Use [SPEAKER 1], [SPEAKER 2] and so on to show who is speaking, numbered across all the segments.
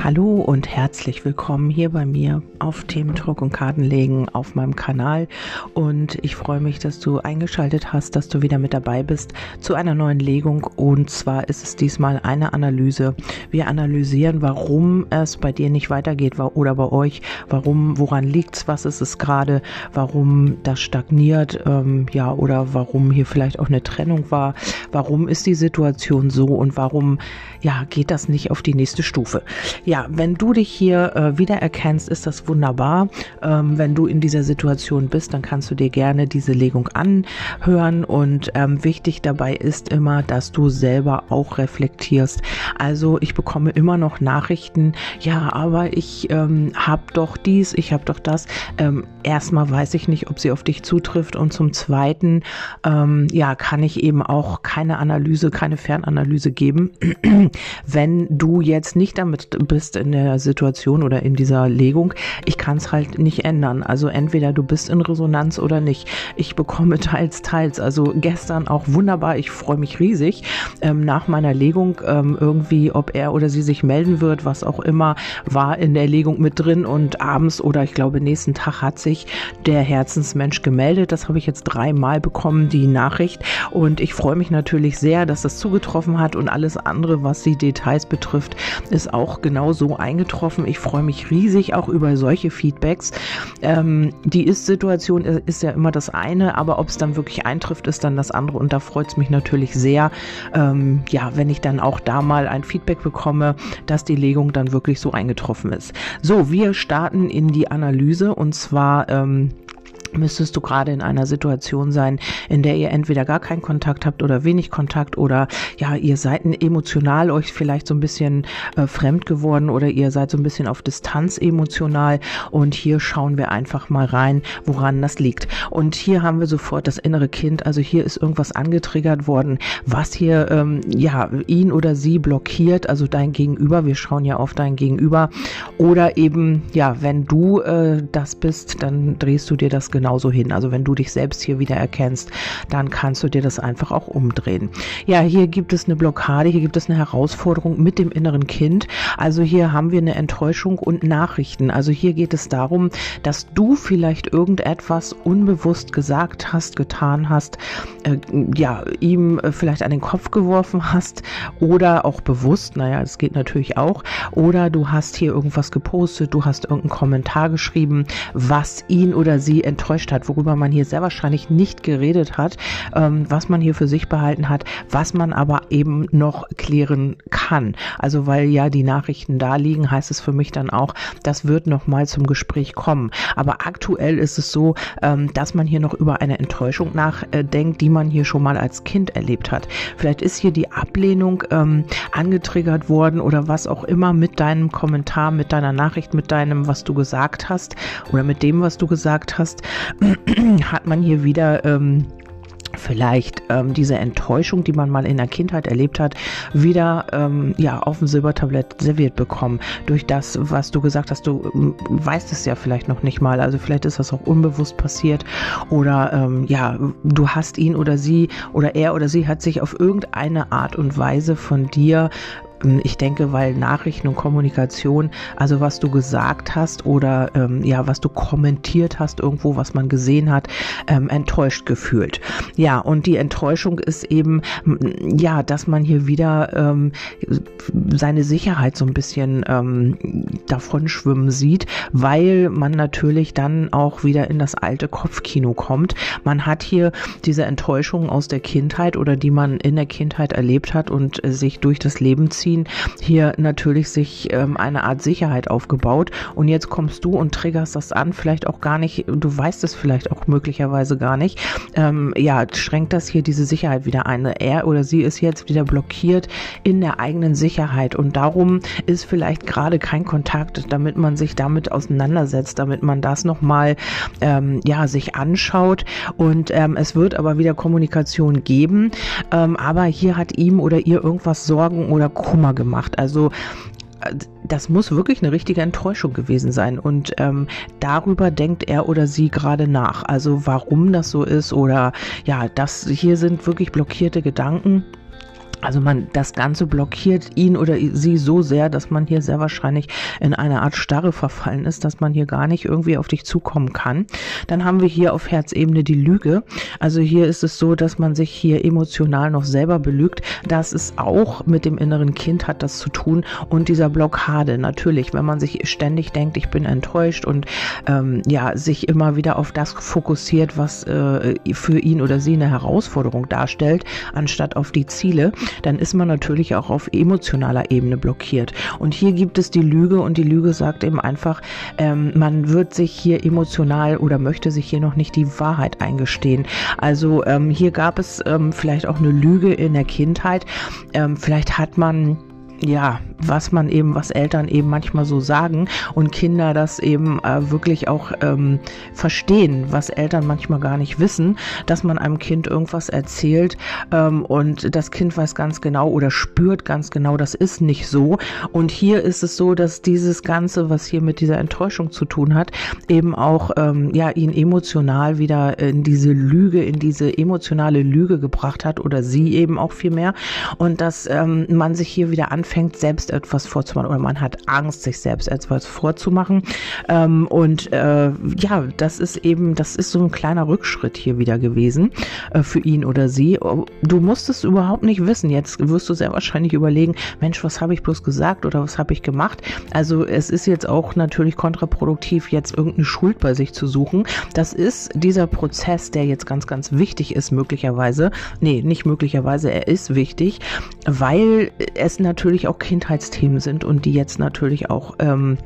[SPEAKER 1] Hallo und herzlich willkommen hier bei mir auf Themendruck und Kartenlegen auf meinem Kanal. Und ich freue mich, dass du eingeschaltet hast, dass du wieder mit dabei bist zu einer neuen Legung. Und zwar ist es diesmal eine Analyse. Wir analysieren, warum es bei dir nicht weitergeht oder bei euch. Warum, woran liegt's? Was ist es gerade? Warum das stagniert? Ähm, ja, oder warum hier vielleicht auch eine Trennung war? Warum ist die Situation so und warum, ja, geht das nicht auf die nächste Stufe? Ja, wenn du dich hier äh, wiedererkennst, ist das wunderbar. Ähm, wenn du in dieser Situation bist, dann kannst du dir gerne diese Legung anhören. Und ähm, wichtig dabei ist immer, dass du selber auch reflektierst. Also ich bekomme immer noch Nachrichten, ja, aber ich ähm, habe doch dies, ich habe doch das. Ähm, erstmal weiß ich nicht, ob sie auf dich zutrifft. Und zum Zweiten, ähm, ja, kann ich eben auch keine Analyse, keine Fernanalyse geben, wenn du jetzt nicht damit bist, bist in der Situation oder in dieser Legung, ich kann es halt nicht ändern. Also entweder du bist in Resonanz oder nicht. Ich bekomme teils, teils. Also gestern auch wunderbar. Ich freue mich riesig ähm, nach meiner Legung ähm, irgendwie, ob er oder sie sich melden wird, was auch immer, war in der Legung mit drin und abends oder ich glaube nächsten Tag hat sich der Herzensmensch gemeldet. Das habe ich jetzt dreimal bekommen, die Nachricht. Und ich freue mich natürlich sehr, dass das zugetroffen hat und alles andere, was die Details betrifft, ist auch genau genau so eingetroffen. Ich freue mich riesig auch über solche Feedbacks. Ähm, die Ist-Situation ist ja immer das eine, aber ob es dann wirklich eintrifft, ist dann das andere. Und da freut es mich natürlich sehr, ähm, ja, wenn ich dann auch da mal ein Feedback bekomme, dass die Legung dann wirklich so eingetroffen ist. So, wir starten in die Analyse und zwar ähm, müsstest du gerade in einer Situation sein, in der ihr entweder gar keinen Kontakt habt oder wenig Kontakt oder ja, ihr seid emotional euch vielleicht so ein bisschen äh, fremd geworden oder ihr seid so ein bisschen auf Distanz emotional und hier schauen wir einfach mal rein, woran das liegt. Und hier haben wir sofort das innere Kind, also hier ist irgendwas angetriggert worden, was hier ähm, ja ihn oder sie blockiert, also dein Gegenüber, wir schauen ja auf dein Gegenüber oder eben ja, wenn du äh, das bist, dann drehst du dir das genauso hin. Also wenn du dich selbst hier wieder erkennst, dann kannst du dir das einfach auch umdrehen. Ja, hier gibt es eine Blockade, hier gibt es eine Herausforderung mit dem inneren Kind. Also hier haben wir eine Enttäuschung und Nachrichten. Also hier geht es darum, dass du vielleicht irgendetwas unbewusst gesagt hast, getan hast, äh, ja, ihm äh, vielleicht an den Kopf geworfen hast oder auch bewusst, naja, das geht natürlich auch, oder du hast hier irgendwas gepostet, du hast irgendeinen Kommentar geschrieben, was ihn oder sie enttäuscht enttäuscht hat, worüber man hier sehr wahrscheinlich nicht geredet hat, ähm, was man hier für sich behalten hat, was man aber eben noch klären kann. Also weil ja die Nachrichten da liegen, heißt es für mich dann auch, das wird noch mal zum Gespräch kommen. Aber aktuell ist es so, ähm, dass man hier noch über eine Enttäuschung nachdenkt, die man hier schon mal als Kind erlebt hat. Vielleicht ist hier die Ablehnung ähm, angetriggert worden oder was auch immer mit deinem Kommentar, mit deiner Nachricht, mit deinem, was du gesagt hast oder mit dem, was du gesagt hast. hat man hier wieder ähm, vielleicht ähm, diese Enttäuschung, die man mal in der Kindheit erlebt hat, wieder ähm, ja auf dem Silbertablett serviert bekommen. Durch das, was du gesagt hast, du ähm, weißt es ja vielleicht noch nicht mal. Also vielleicht ist das auch unbewusst passiert oder ähm, ja, du hast ihn oder sie oder er oder sie hat sich auf irgendeine Art und Weise von dir ich denke, weil Nachrichten und Kommunikation, also was du gesagt hast oder ähm, ja, was du kommentiert hast irgendwo, was man gesehen hat, ähm, enttäuscht gefühlt. Ja, und die Enttäuschung ist eben, ja, dass man hier wieder ähm, seine Sicherheit so ein bisschen ähm, davon schwimmen sieht, weil man natürlich dann auch wieder in das alte Kopfkino kommt. Man hat hier diese Enttäuschung aus der Kindheit oder die man in der Kindheit erlebt hat und äh, sich durch das Leben zieht Magazin hier natürlich sich ähm, eine Art Sicherheit aufgebaut. Und jetzt kommst du und triggerst das an, vielleicht auch gar nicht, du weißt es vielleicht auch möglicherweise gar nicht, ähm, ja, schränkt das hier diese Sicherheit wieder ein. Er oder sie ist jetzt wieder blockiert in der eigenen Sicherheit. Und darum ist vielleicht gerade kein Kontakt, damit man sich damit auseinandersetzt, damit man das nochmal ähm, ja, sich anschaut. Und ähm, es wird aber wieder Kommunikation geben, ähm, aber hier hat ihm oder ihr irgendwas Sorgen oder Kummer Kummer gemacht. Also das muss wirklich eine richtige Enttäuschung gewesen sein. Und ähm, darüber denkt er oder sie gerade nach. Also warum das so ist oder ja, das hier sind wirklich blockierte Gedanken Also man, das Ganze blockiert ihn oder sie so sehr, dass man hier sehr wahrscheinlich in eine Art Starre verfallen ist, dass man hier gar nicht irgendwie auf dich zukommen kann. Dann haben wir hier auf Herzebene die Lüge. Also hier ist es so, dass man sich hier emotional noch selber belügt. Das ist auch mit dem inneren Kind hat das zu tun und dieser Blockade. Natürlich, wenn man sich ständig denkt, ich bin enttäuscht und ähm, ja, sich immer wieder auf das fokussiert, was äh, für ihn oder sie eine Herausforderung darstellt, anstatt auf die Ziele, dann ist man natürlich auch auf emotionaler Ebene blockiert. Und hier gibt es die Lüge und die Lüge sagt eben einfach, ähm, man wird sich hier emotional oder möchte sich hier noch nicht die Wahrheit eingestehen. Also ähm, hier gab es ähm, vielleicht auch eine Lüge in der Kindheit. Ähm, vielleicht hat man ja, was man eben, was Eltern eben manchmal so sagen und Kinder das eben äh, wirklich auch ähm, verstehen, was Eltern manchmal gar nicht wissen, dass man einem Kind irgendwas erzählt ähm, und das Kind weiß ganz genau oder spürt ganz genau, das ist nicht so. Und hier ist es so, dass dieses Ganze, was hier mit dieser Enttäuschung zu tun hat, eben auch ähm, ja ihn emotional wieder in diese Lüge, in diese emotionale Lüge gebracht hat oder sie eben auch viel mehr und dass ähm, man sich hier wieder anfängt anfängt, selbst etwas vorzumachen oder man hat Angst, sich selbst etwas vorzumachen. Ähm, und äh, ja, das ist eben, das ist so ein kleiner Rückschritt hier wieder gewesen äh, für ihn oder sie. Du musst es überhaupt nicht wissen. Jetzt wirst du sehr wahrscheinlich überlegen, Mensch, was habe ich bloß gesagt oder was habe ich gemacht? Also es ist jetzt auch natürlich kontraproduktiv, jetzt irgendeine Schuld bei sich zu suchen. Das ist dieser Prozess, der jetzt ganz, ganz wichtig ist, möglicherweise. Nee, nicht möglicherweise, er ist wichtig, weil es natürlich natürlich auch Kindheitsthemen sind und die jetzt natürlich auch ähm,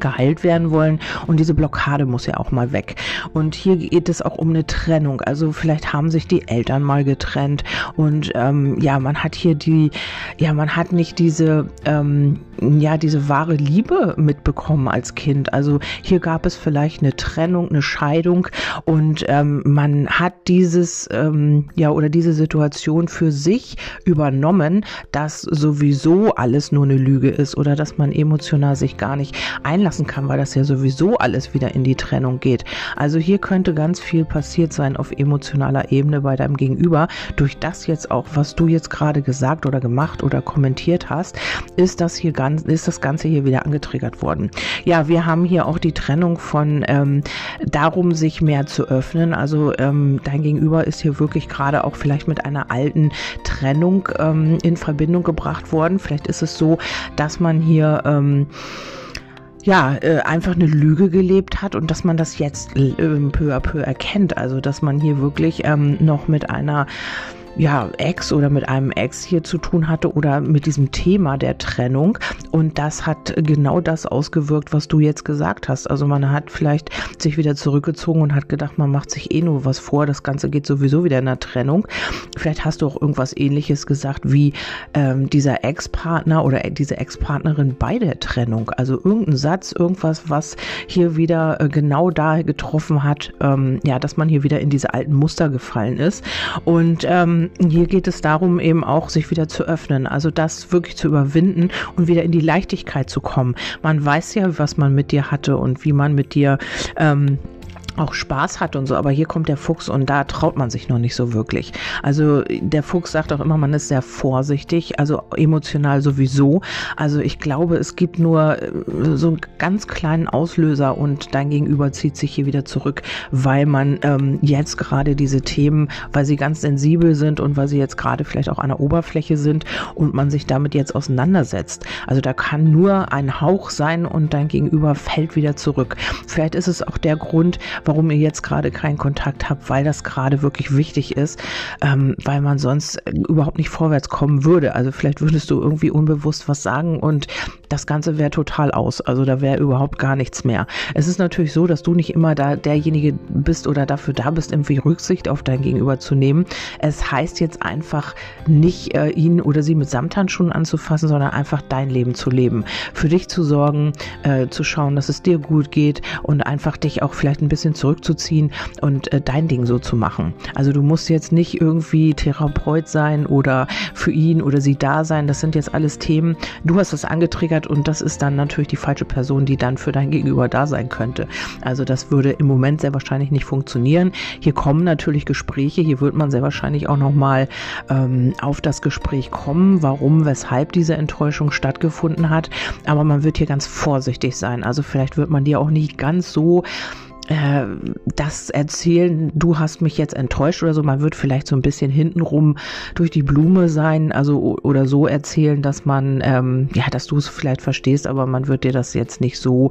[SPEAKER 1] geheilt werden wollen und diese Blockade muss ja auch mal weg. Und hier geht es auch um eine Trennung. Also vielleicht haben sich die Eltern mal getrennt und ähm, ja, man hat hier die, ja, man hat nicht diese, ähm, ja, diese wahre Liebe mitbekommen als Kind. Also hier gab es vielleicht eine Trennung, eine Scheidung und ähm, man hat dieses, ähm, ja, oder diese Situation für sich übernommen, dass sowieso alles nur eine Lüge ist oder dass man emotional sich gar nicht ein einlassen kann, weil das ja sowieso alles wieder in die Trennung geht. Also hier könnte ganz viel passiert sein auf emotionaler Ebene bei deinem Gegenüber. Durch das jetzt auch, was du jetzt gerade gesagt oder gemacht oder kommentiert hast, ist das hier ganz, ist das Ganze hier wieder angetriggert worden. Ja, wir haben hier auch die Trennung von ähm, darum, sich mehr zu öffnen. Also ähm, dein Gegenüber ist hier wirklich gerade auch vielleicht mit einer alten Trennung ähm, in Verbindung gebracht worden. Vielleicht ist es so, dass man hier ähm, ja, äh, einfach eine Lüge gelebt hat und dass man das jetzt äh, peu à peu erkennt. Also, dass man hier wirklich ähm, noch mit einer ja, Ex oder mit einem Ex hier zu tun hatte oder mit diesem Thema der Trennung. Und das hat genau das ausgewirkt, was du jetzt gesagt hast. Also man hat vielleicht sich wieder zurückgezogen und hat gedacht, man macht sich eh nur was vor. Das Ganze geht sowieso wieder in der Trennung. Vielleicht hast du auch irgendwas ähnliches gesagt wie ähm, dieser Ex-Partner oder diese Ex-Partnerin bei der Trennung. Also irgendein Satz, irgendwas, was hier wieder äh, genau da getroffen hat, ähm, ja, dass man hier wieder in diese alten Muster gefallen ist. Und ähm, hier geht es darum, eben auch sich wieder zu öffnen, also das wirklich zu überwinden und wieder in die Leichtigkeit zu kommen. Man weiß ja, was man mit dir hatte und wie man mit dir ähm, auch Spaß hat und so, aber hier kommt der Fuchs und da traut man sich noch nicht so wirklich. Also der Fuchs sagt auch immer, man ist sehr vorsichtig, also emotional sowieso. Also ich glaube, es gibt nur äh, so einen ganz kleinen Auslöser und dein Gegenüber zieht sich hier wieder zurück, weil man ähm, jetzt gerade diese Themen, weil sie ganz sensibel sind und weil sie jetzt gerade vielleicht auch an der Oberfläche sind und man sich damit jetzt auseinandersetzt. Also da kann nur ein Hauch sein und dein Gegenüber fällt wieder zurück. Vielleicht ist es auch der Grund, warum ihr jetzt gerade keinen Kontakt habt, weil das gerade wirklich wichtig ist, ähm, weil man sonst überhaupt nicht vorwärts kommen würde. Also vielleicht würdest du irgendwie unbewusst was sagen und das Ganze wäre total aus. Also da wäre überhaupt gar nichts mehr. Es ist natürlich so, dass du nicht immer da derjenige bist oder dafür da bist, irgendwie Rücksicht auf dein Gegenüber zu nehmen. Es heißt jetzt einfach nicht, äh, ihn oder sie mit Samthandschuhen anzufassen, sondern einfach dein Leben zu leben. Für dich zu sorgen, äh, zu schauen, dass es dir gut geht und einfach dich auch vielleicht ein bisschen bisschen zurückzuziehen und äh, dein Ding so zu machen. Also du musst jetzt nicht irgendwie Therapeut sein oder für ihn oder sie da sein. Das sind jetzt alles Themen. Du hast das angetriggert und das ist dann natürlich die falsche Person, die dann für dein Gegenüber da sein könnte. Also das würde im Moment sehr wahrscheinlich nicht funktionieren. Hier kommen natürlich Gespräche. Hier wird man sehr wahrscheinlich auch nochmal ähm, auf das Gespräch kommen, warum, weshalb diese Enttäuschung stattgefunden hat. Aber man wird hier ganz vorsichtig sein. Also vielleicht wird man dir auch nicht ganz so äh, das erzählen, du hast mich jetzt enttäuscht oder so. Man wird vielleicht so ein bisschen hintenrum durch die Blume sein, also oder so erzählen, dass man, ähm, ja, dass du es vielleicht verstehst, aber man wird dir das jetzt nicht so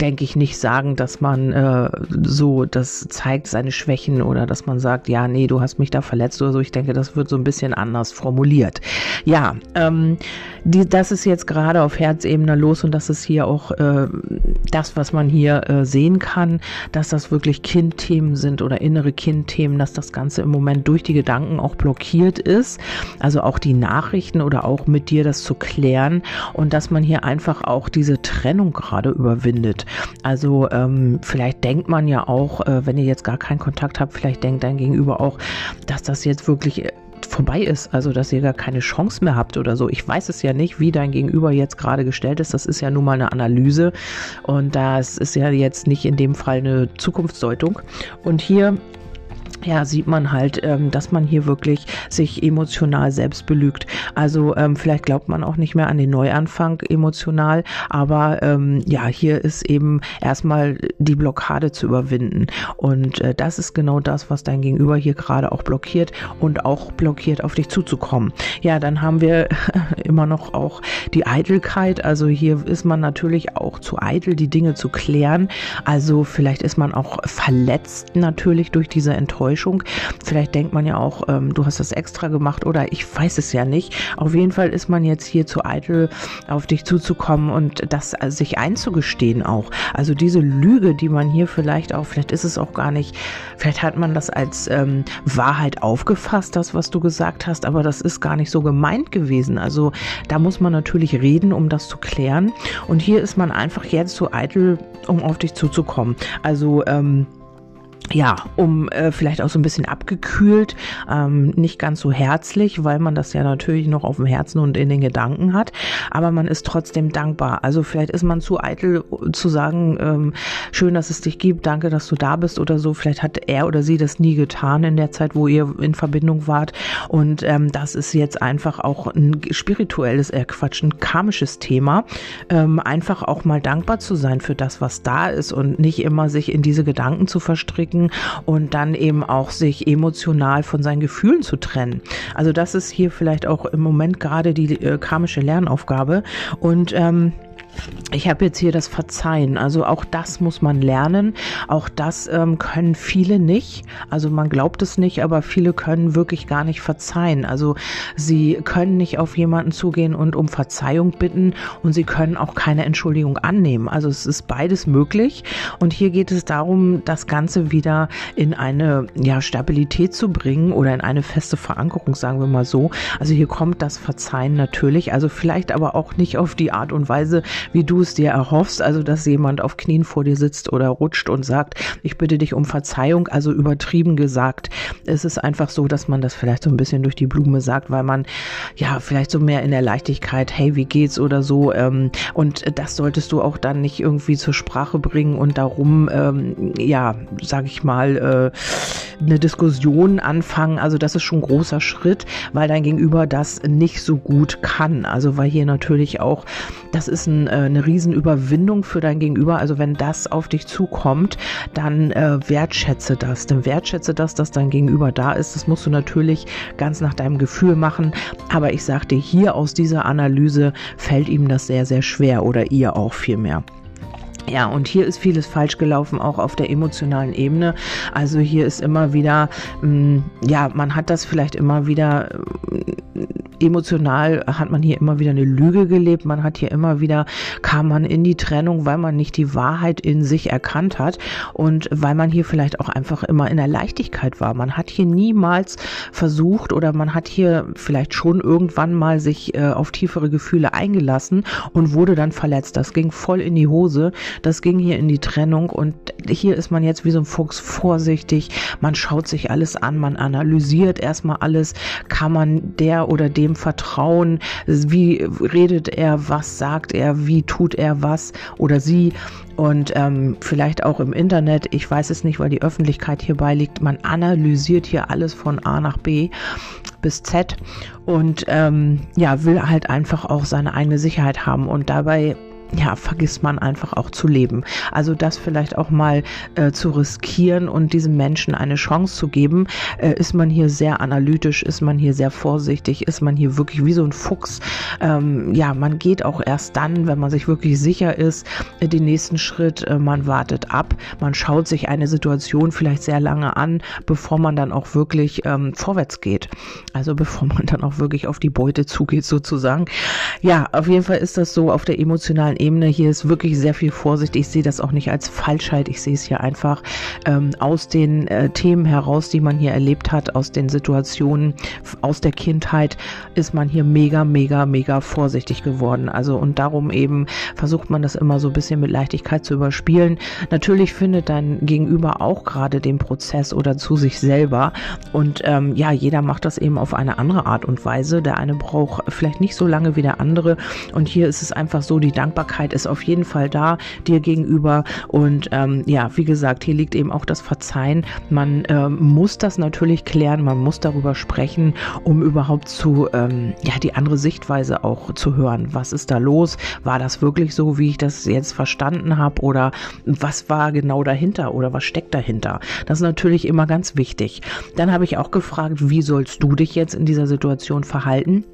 [SPEAKER 1] denke ich, nicht sagen, dass man äh, so das zeigt seine Schwächen oder dass man sagt, ja, nee, du hast mich da verletzt oder so. Ich denke, das wird so ein bisschen anders formuliert. Ja, ähm, die, das ist jetzt gerade auf Herzebene los und das ist hier auch äh, das, was man hier äh, sehen kann, dass das wirklich Kindthemen sind oder innere Kindthemen, dass das Ganze im Moment durch die Gedanken auch blockiert ist. Also auch die Nachrichten oder auch mit dir das zu klären und dass man hier einfach auch diese Trennung gerade überwindet. Also ähm, vielleicht denkt man ja auch, äh, wenn ihr jetzt gar keinen Kontakt habt, vielleicht denkt dein Gegenüber auch, dass das jetzt wirklich äh, vorbei ist, also dass ihr gar keine Chance mehr habt oder so. Ich weiß es ja nicht, wie dein Gegenüber jetzt gerade gestellt ist. Das ist ja nun mal eine Analyse und das ist ja jetzt nicht in dem Fall eine Zukunftsdeutung. Und hier ja, sieht man halt, ähm, dass man hier wirklich sich emotional selbst belügt. Also ähm, vielleicht glaubt man auch nicht mehr an den Neuanfang emotional, aber ähm, ja, hier ist eben erstmal die Blockade zu überwinden. Und äh, das ist genau das, was dein Gegenüber hier gerade auch blockiert und auch blockiert, auf dich zuzukommen. Ja, dann haben wir immer noch auch die Eitelkeit. Also hier ist man natürlich auch zu eitel, die Dinge zu klären. Also vielleicht ist man auch verletzt natürlich durch diese Enttäuschung Enttäuschung. Vielleicht denkt man ja auch, ähm, du hast das extra gemacht oder ich weiß es ja nicht. Auf jeden Fall ist man jetzt hier zu eitel, auf dich zuzukommen und das also sich einzugestehen auch. Also diese Lüge, die man hier vielleicht auch, vielleicht ist es auch gar nicht, vielleicht hat man das als ähm, Wahrheit aufgefasst, das, was du gesagt hast, aber das ist gar nicht so gemeint gewesen. Also da muss man natürlich reden, um das zu klären. Und hier ist man einfach jetzt zu eitel, um auf dich zuzukommen. Also ähm, ja, um äh, vielleicht auch so ein bisschen abgekühlt, ähm, nicht ganz so herzlich, weil man das ja natürlich noch auf dem Herzen und in den Gedanken hat, aber man ist trotzdem dankbar. Also vielleicht ist man zu eitel zu sagen, ähm, schön, dass es dich gibt, danke, dass du da bist oder so. Vielleicht hat er oder sie das nie getan in der Zeit, wo ihr in Verbindung wart und ähm, das ist jetzt einfach auch ein spirituelles, äh Quatsch, ein karmisches Thema. Ähm, einfach auch mal dankbar zu sein für das, was da ist und nicht immer sich in diese Gedanken zu verstricken denken und dann eben auch sich emotional von seinen Gefühlen zu trennen. Also das ist hier vielleicht auch im Moment gerade die äh, karmische Lernaufgabe und ähm, ich habe jetzt hier das Verzeihen. Also auch das muss man lernen. Auch das ähm, können viele nicht. Also man glaubt es nicht, aber viele können wirklich gar nicht verzeihen. Also sie können nicht auf jemanden zugehen und um Verzeihung bitten und sie können auch keine Entschuldigung annehmen. Also es ist beides möglich. Und hier geht es darum, das Ganze wieder in eine ja, Stabilität zu bringen oder in eine feste Verankerung, sagen wir mal so. Also hier kommt das Verzeihen natürlich. Also vielleicht aber auch nicht auf die Art und Weise, wie du es dir erhoffst, also dass jemand auf Knien vor dir sitzt oder rutscht und sagt, ich bitte dich um Verzeihung, also übertrieben gesagt. Es ist einfach so, dass man das vielleicht so ein bisschen durch die Blume sagt, weil man ja vielleicht so mehr in der Leichtigkeit, hey, wie geht's oder so. Ähm, und das solltest du auch dann nicht irgendwie zur Sprache bringen und darum, ähm, ja, sag ich mal, äh, eine Diskussion anfangen. Also das ist schon ein großer Schritt, weil dein Gegenüber das nicht so gut kann. Also weil hier natürlich auch, das ist ein äh, eine Riesenüberwindung für dein Gegenüber. Also wenn das auf dich zukommt, dann äh, wertschätze das. Dann wertschätze das, dass dein Gegenüber da ist. Das musst du natürlich ganz nach deinem Gefühl machen. Aber ich sag dir, hier aus dieser Analyse fällt ihm das sehr, sehr schwer oder ihr auch viel mehr. Ja, und hier ist vieles falsch gelaufen, auch auf der emotionalen Ebene. Also hier ist immer wieder, mh, mm, ja, man hat das vielleicht immer wieder emotional hat man hier immer wieder eine Lüge gelebt. Man hat hier immer wieder, kam man in die Trennung, weil man nicht die Wahrheit in sich erkannt hat und weil man hier vielleicht auch einfach immer in der Leichtigkeit war. Man hat hier niemals versucht oder man hat hier vielleicht schon irgendwann mal sich äh, auf tiefere Gefühle eingelassen und wurde dann verletzt. Das ging voll in die Hose. Das ging hier in die Trennung und hier ist man jetzt wie so ein Fuchs vorsichtig. Man schaut sich alles an, man analysiert erstmal alles. Kann man der oder dem vertrauen? Wie redet er? Was sagt er? Wie tut er was oder sie? und ähm, vielleicht auch im Internet, ich weiß es nicht, weil die Öffentlichkeit hierbei liegt, man analysiert hier alles von A nach B bis Z und ähm, ja, will halt einfach auch seine eigene Sicherheit haben und dabei ja, vergisst man einfach auch zu leben. Also das vielleicht auch mal äh, zu riskieren und diesem Menschen eine Chance zu geben, äh, ist man hier sehr analytisch, ist man hier sehr vorsichtig, ist man hier wirklich wie so ein Fuchs. Ähm, ja, man geht auch erst dann, wenn man sich wirklich sicher ist, äh, den nächsten Schritt, äh, man wartet ab, man schaut sich eine Situation vielleicht sehr lange an, bevor man dann auch wirklich ähm, vorwärts geht. Also bevor man dann auch wirklich auf die Beute zugeht sozusagen. Ja, auf jeden Fall ist das so auf der emotionalen Ebene. Hier ist wirklich sehr viel Vorsicht. Ich sehe das auch nicht als Falschheit. Ich sehe es hier einfach ähm, aus den äh, Themen heraus, die man hier erlebt hat, aus den Situationen, aus der Kindheit, ist man hier mega, mega, mega vorsichtig geworden. Also und darum eben versucht man das immer so ein bisschen mit Leichtigkeit zu überspielen. Natürlich findet dein Gegenüber auch gerade den Prozess oder zu sich selber. Und ähm, ja, jeder macht das eben auf eine andere Art und Weise. Der eine braucht vielleicht nicht so lange wie der andere. Und hier ist es einfach so, die Dankbarkeit Dankbarkeit ist auf jeden Fall da dir gegenüber. Und ähm, ja, wie gesagt, hier liegt eben auch das Verzeihen. Man ähm, muss das natürlich klären, man muss darüber sprechen, um überhaupt zu, ähm, ja, die andere Sichtweise auch zu hören. Was ist da los? War das wirklich so, wie ich das jetzt verstanden habe? Oder was war genau dahinter? Oder was steckt dahinter? Das ist natürlich immer ganz wichtig. Dann habe ich auch gefragt, wie sollst du dich jetzt in dieser Situation verhalten?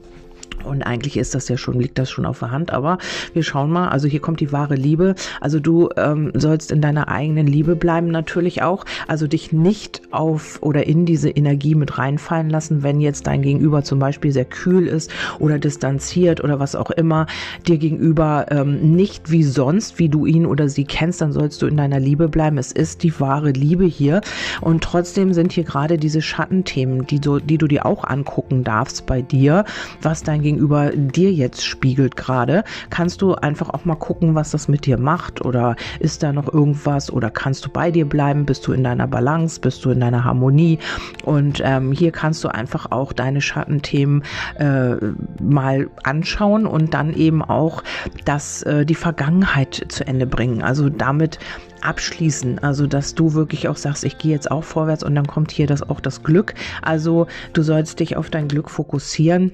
[SPEAKER 1] Und eigentlich ist das ja schon, liegt das schon auf der Hand, aber wir schauen mal. Also hier kommt die wahre Liebe. Also du ähm, sollst in deiner eigenen Liebe bleiben natürlich auch. Also dich nicht auf oder in diese Energie mit reinfallen lassen, wenn jetzt dein Gegenüber zum Beispiel sehr kühl ist oder distanziert oder was auch immer dir gegenüber ähm, nicht wie sonst, wie du ihn oder sie kennst, dann sollst du in deiner Liebe bleiben. Es ist die wahre Liebe hier. Und trotzdem sind hier gerade diese Schattenthemen, die du, die du dir auch angucken darfst bei dir, was dein Gegenüber dir jetzt spiegelt gerade, kannst du einfach auch mal gucken, was das mit dir macht? Oder ist da noch irgendwas? Oder kannst du bei dir bleiben, bist du in deiner Balance, bist du in deiner Harmonie? Und ähm, hier kannst du einfach auch deine Schattenthemen äh, mal anschauen und dann eben auch das, äh, die Vergangenheit zu Ende bringen. Also damit abschließen. Also, dass du wirklich auch sagst, ich gehe jetzt auch vorwärts und dann kommt hier das auch das Glück. Also, du sollst dich auf dein Glück fokussieren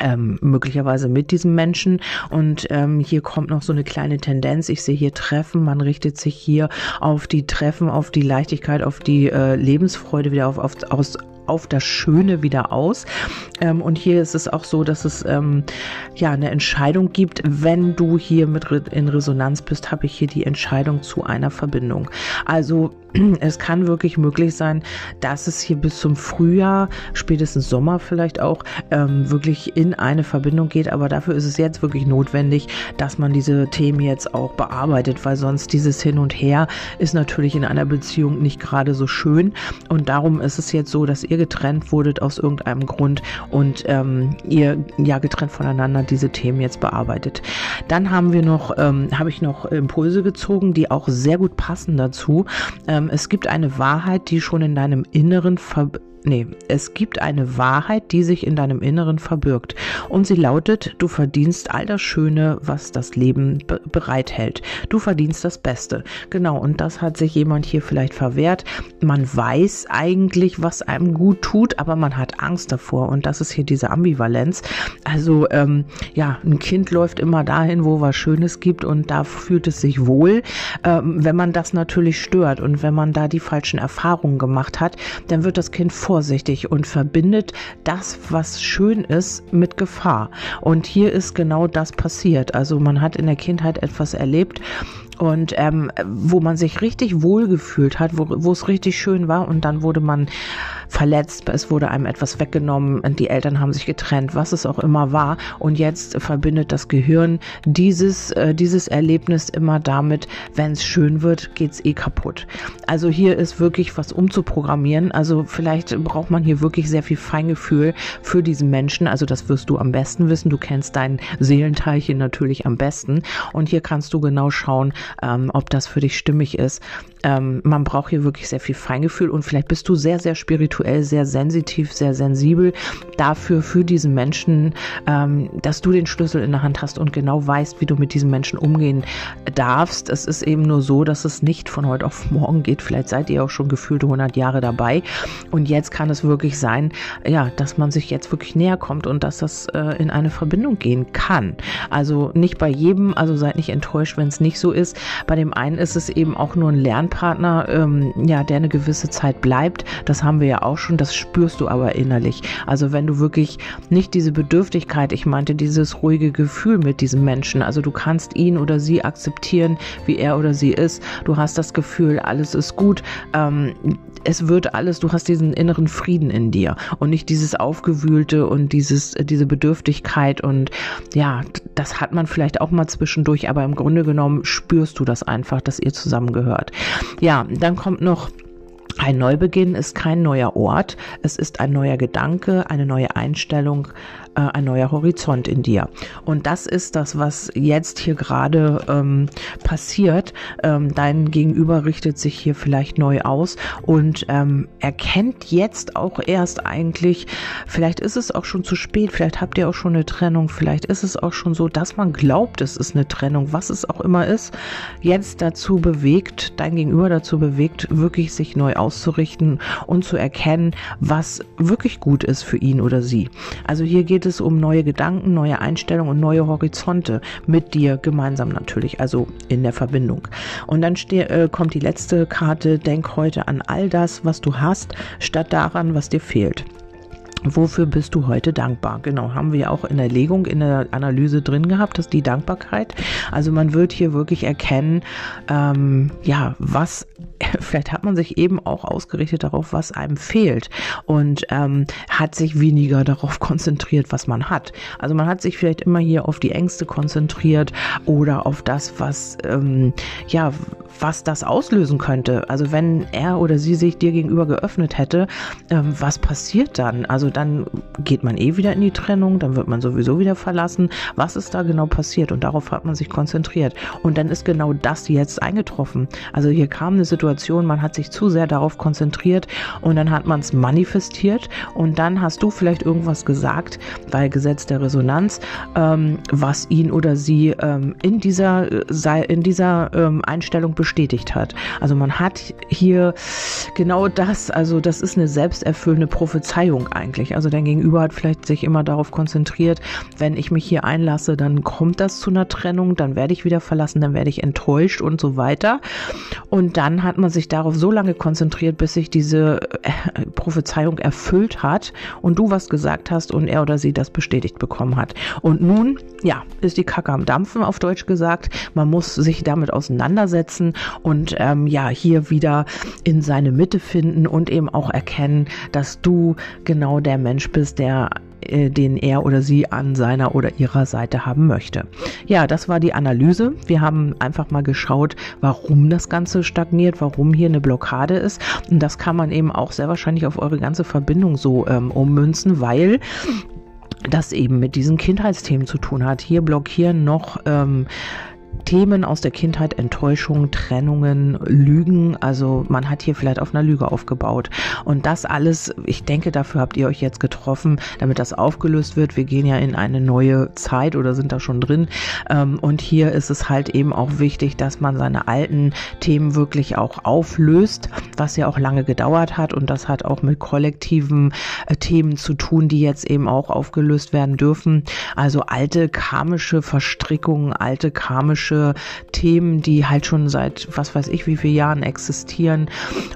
[SPEAKER 1] ähm, möglicherweise mit diesem Menschen. Und ähm, hier kommt noch so eine kleine Tendenz. Ich sehe hier Treffen. Man richtet sich hier auf die Treffen, auf die Leichtigkeit, auf die äh, Lebensfreude wieder auf, auf, aus, auf das Schöne wieder aus. Ähm, und hier ist es auch so, dass es ähm, ja eine Entscheidung gibt. Wenn du hier mit in Resonanz bist, habe ich hier die Entscheidung zu einer Verbindung. Also es kann wirklich möglich sein, dass es hier bis zum Frühjahr, spätestens Sommer vielleicht auch, ähm, wirklich in eine Verbindung geht. Aber dafür ist es jetzt wirklich notwendig, dass man diese Themen jetzt auch bearbeitet, weil sonst dieses Hin und Her ist natürlich in einer Beziehung nicht gerade so schön. Und darum ist es jetzt so, dass ihr getrennt wurdet aus irgendeinem Grund und ähm, ihr ja getrennt voneinander diese Themen jetzt bearbeitet. Dann haben wir noch, ähm, habe ich noch Impulse gezogen, die auch sehr gut passen dazu. Ähm, es gibt eine Wahrheit, die schon in deinem Inneren ver Nee, es gibt eine Wahrheit, die sich in deinem Inneren verbirgt. Und sie lautet, du verdienst all das Schöne, was das Leben be bereithält. Du verdienst das Beste. Genau, und das hat sich jemand hier vielleicht verwehrt. Man weiß eigentlich, was einem gut tut, aber man hat Angst davor. Und das ist hier diese Ambivalenz. Also, ähm, ja, ein Kind läuft immer dahin, wo was Schönes gibt und da fühlt es sich wohl. Ähm, wenn man das natürlich stört und wenn man da die falschen Erfahrungen gemacht hat, dann wird das Kind vorsichtig und verbindet das, was schön ist, mit Gefahr. Und hier ist genau das passiert. Also man hat in der Kindheit etwas erlebt, und ähm, wo man sich richtig wohl gefühlt hat, wo, wo es richtig schön war und dann wurde man verletzt, es wurde einem etwas weggenommen, die Eltern haben sich getrennt, was es auch immer war. Und jetzt verbindet das Gehirn dieses, äh, dieses Erlebnis immer damit, wenn es schön wird, geht's eh kaputt. Also hier ist wirklich was umzuprogrammieren. Also vielleicht braucht man hier wirklich sehr viel Feingefühl für diesen Menschen. Also das wirst du am besten wissen. Du kennst dein Seelenteilchen natürlich am besten. Und hier kannst du genau schauen, ähm, ob das für dich stimmig ist. Ähm, man braucht hier wirklich sehr viel Feingefühl und vielleicht bist du sehr, sehr spirituell, sehr sensitiv, sehr sensibel dafür, für diesen Menschen, ähm, dass du den Schlüssel in der Hand hast und genau weißt, wie du mit diesem Menschen umgehen darfst. Es ist eben nur so, dass es nicht von heute auf morgen geht. Vielleicht seid ihr auch schon gefühlte 100 Jahre dabei und jetzt kann es wirklich sein, ja, dass man sich jetzt wirklich näher kommt und dass das äh, in eine Verbindung gehen kann. Also nicht bei jedem, also seid nicht enttäuscht, wenn es nicht so ist. Bei dem einen ist es eben auch nur ein Lern Partner, ähm, ja, der eine gewisse Zeit bleibt, das haben wir ja auch schon, das spürst du aber innerlich. Also wenn du wirklich nicht diese Bedürftigkeit, ich meinte dieses ruhige Gefühl mit diesem Menschen, also du kannst ihn oder sie akzeptieren, wie er oder sie ist, du hast das Gefühl, alles ist gut, ähm, es wird alles, du hast diesen inneren Frieden in dir und nicht dieses Aufgewühlte und dieses, diese Bedürftigkeit und ja, das hat man vielleicht auch mal zwischendurch, aber im Grunde genommen spürst du das einfach, dass ihr zusammengehört. Ja, dann kommt noch ein Neubeginn ist kein neuer Ort, es ist ein neuer Gedanke, eine neue Einstellung, äh, ein neuer Horizont in dir. Und das ist das, was jetzt hier gerade ähm, passiert. Ähm, dein Gegenüber richtet sich hier vielleicht neu aus und ähm, erkennt jetzt auch erst eigentlich, vielleicht ist es auch schon zu spät, vielleicht habt ihr auch schon eine Trennung, vielleicht ist es auch schon so, dass man glaubt, es ist eine Trennung, was es auch immer ist, jetzt dazu bewegt, dein Gegenüber dazu bewegt, wirklich sich neu auszurichten und zu erkennen, was wirklich gut ist für ihn oder sie. Also hier geht es es um neue Gedanken, neue Einstellungen und neue Horizonte mit dir gemeinsam natürlich, also in der Verbindung. Und dann äh, kommt die letzte Karte, denk heute an all das, was du hast, statt daran, was dir fehlt. Wofür bist du heute dankbar? Genau, haben wir auch in der Legung, in der Analyse drin gehabt, dass die Dankbarkeit. Also man wird hier wirklich erkennen, ähm, ja, was, vielleicht hat man sich eben auch ausgerichtet darauf, was einem fehlt und ähm, hat sich weniger darauf konzentriert, was man hat. Also man hat sich vielleicht immer hier auf die Ängste konzentriert oder auf das, was, ähm, ja, was das auslösen könnte. Also wenn er oder sie sich dir gegenüber geöffnet hätte, ähm, was passiert dann? Also dann geht man eh wieder in die Trennung, dann wird man sowieso wieder verlassen. Was ist da genau passiert? Und darauf hat man sich konzentriert. Und dann ist genau das jetzt eingetroffen. Also hier kam eine Situation, man hat sich zu sehr darauf konzentriert und dann hat man es manifestiert und dann hast du vielleicht irgendwas gesagt, weil Gesetz der Resonanz, ähm, was ihn oder sie ähm, in dieser, in dieser ähm, Einstellung bestätigt hat. Also man hat hier genau das, also das ist eine selbsterfüllende Prophezeiung eigentlich. Also dein Gegenüber hat vielleicht sich immer darauf konzentriert, wenn ich mich hier einlasse, dann kommt das zu einer Trennung, dann werde ich wieder verlassen, dann werde ich enttäuscht und so weiter. Und dann hat man sich darauf so lange konzentriert, bis sich diese äh, Prophezeiung erfüllt hat und du was gesagt hast und er oder sie das bestätigt bekommen hat. Und nun, ja, ist die Kacke am Dampfen, auf Deutsch gesagt. Man muss sich damit auseinandersetzen und ähm, ja, hier wieder in seine Mitte finden und eben auch erkennen, dass du genau der Mensch bist, der äh, den er oder sie an seiner oder ihrer Seite haben möchte. Ja, das war die Analyse. Wir haben einfach mal geschaut, warum das Ganze stagniert, warum hier eine Blockade ist. Und das kann man eben auch sehr wahrscheinlich auf eure ganze Verbindung so ähm, ummünzen, weil das eben mit diesen Kindheitsthemen zu tun hat. Hier blockieren noch ähm, Themen aus der Kindheit, Enttäuschung, Trennungen, Lügen. Also man hat hier vielleicht auf einer Lüge aufgebaut. Und das alles, ich denke, dafür habt ihr euch jetzt getroffen, damit das aufgelöst wird. Wir gehen ja in eine neue Zeit oder sind da schon drin. Ähm, und hier ist es halt eben auch wichtig, dass man seine alten Themen wirklich auch auflöst, was ja auch lange gedauert hat. Und das hat auch mit kollektiven äh, Themen zu tun, die jetzt eben auch aufgelöst werden dürfen. Also alte karmische Verstrickungen, alte karmische chronische Themen, die halt schon seit was weiß ich wie vielen Jahren existieren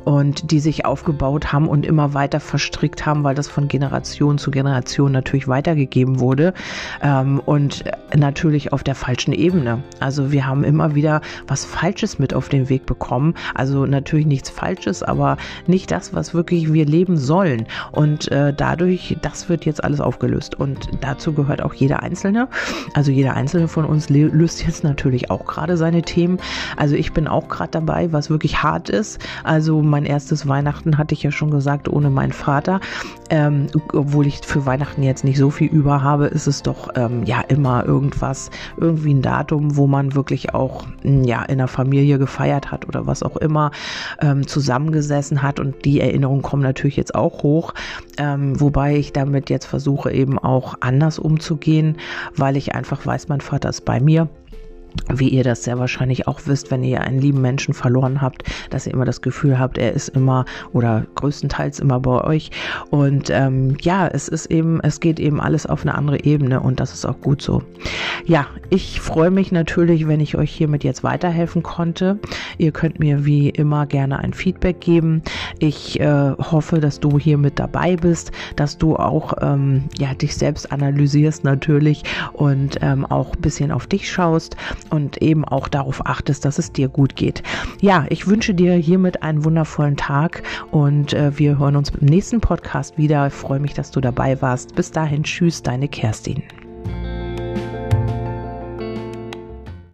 [SPEAKER 1] und die sich aufgebaut haben und immer weiter verstrickt haben, weil das von Generation zu Generation natürlich weitergegeben wurde ähm, und natürlich auf der falschen Ebene. Also wir haben immer wieder was Falsches mit auf den Weg bekommen. Also natürlich nichts Falsches, aber nicht das, was wirklich wir leben sollen. Und äh, dadurch, das wird jetzt alles aufgelöst. Und dazu gehört auch jeder Einzelne. Also jeder Einzelne von uns löst jetzt natürlich auch gerade seine Themen. Also ich bin auch gerade dabei, was wirklich hart ist. Also mein erstes Weihnachten hatte ich ja schon gesagt, ohne meinen Vater. Ähm, obwohl ich für Weihnachten jetzt nicht so viel über habe, ist es doch ähm, ja immer irgendwas, irgendwie ein Datum, wo man wirklich auch ja in der Familie gefeiert hat oder was auch immer ähm, zusammengesessen hat und die Erinnerungen kommen natürlich jetzt auch hoch, ähm, wobei ich damit jetzt versuche eben auch anders umzugehen, weil ich einfach weiß, mein Vater ist bei mir wie ihr das sehr wahrscheinlich auch wisst, wenn ihr einen lieben Menschen verloren habt, dass ihr immer das Gefühl habt, er ist immer oder größtenteils immer bei euch. Und ähm, ja, es ist eben, es geht eben alles auf eine andere Ebene und das ist auch gut so. Ja, ich freue mich natürlich, wenn ich euch hiermit jetzt weiterhelfen konnte. Ihr könnt mir wie immer gerne ein Feedback geben. Ich äh, hoffe, dass du hier mit dabei bist, dass du auch ähm, ja dich selbst analysierst natürlich und ähm, auch ein bisschen auf dich schaust und eben auch darauf achtest, dass es dir gut geht. Ja, ich wünsche dir hiermit einen wundervollen Tag und äh, wir hören uns im nächsten Podcast wieder. Ich freue mich, dass du dabei warst. Bis dahin, tschüss, deine Kerstin.